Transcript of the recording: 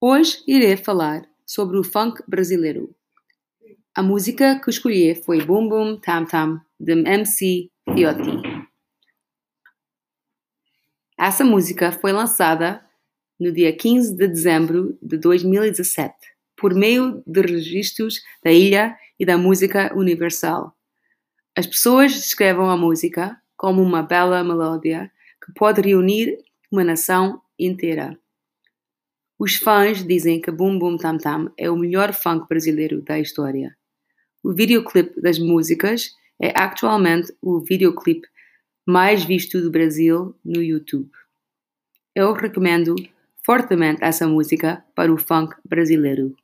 Hoje irei falar sobre o funk brasileiro. A música que escolhi foi Boom Boom Tam Tam, de MC Fiotti. Essa música foi lançada no dia 15 de dezembro de 2017, por meio de registros da ilha e da música universal. As pessoas descrevem a música como uma bela melodia que pode reunir uma nação inteira. Os fãs dizem que Boom Boom Tam Tam é o melhor funk brasileiro da história. O videoclipe das músicas é atualmente o videoclipe mais visto do Brasil no YouTube. Eu recomendo fortemente essa música para o funk brasileiro.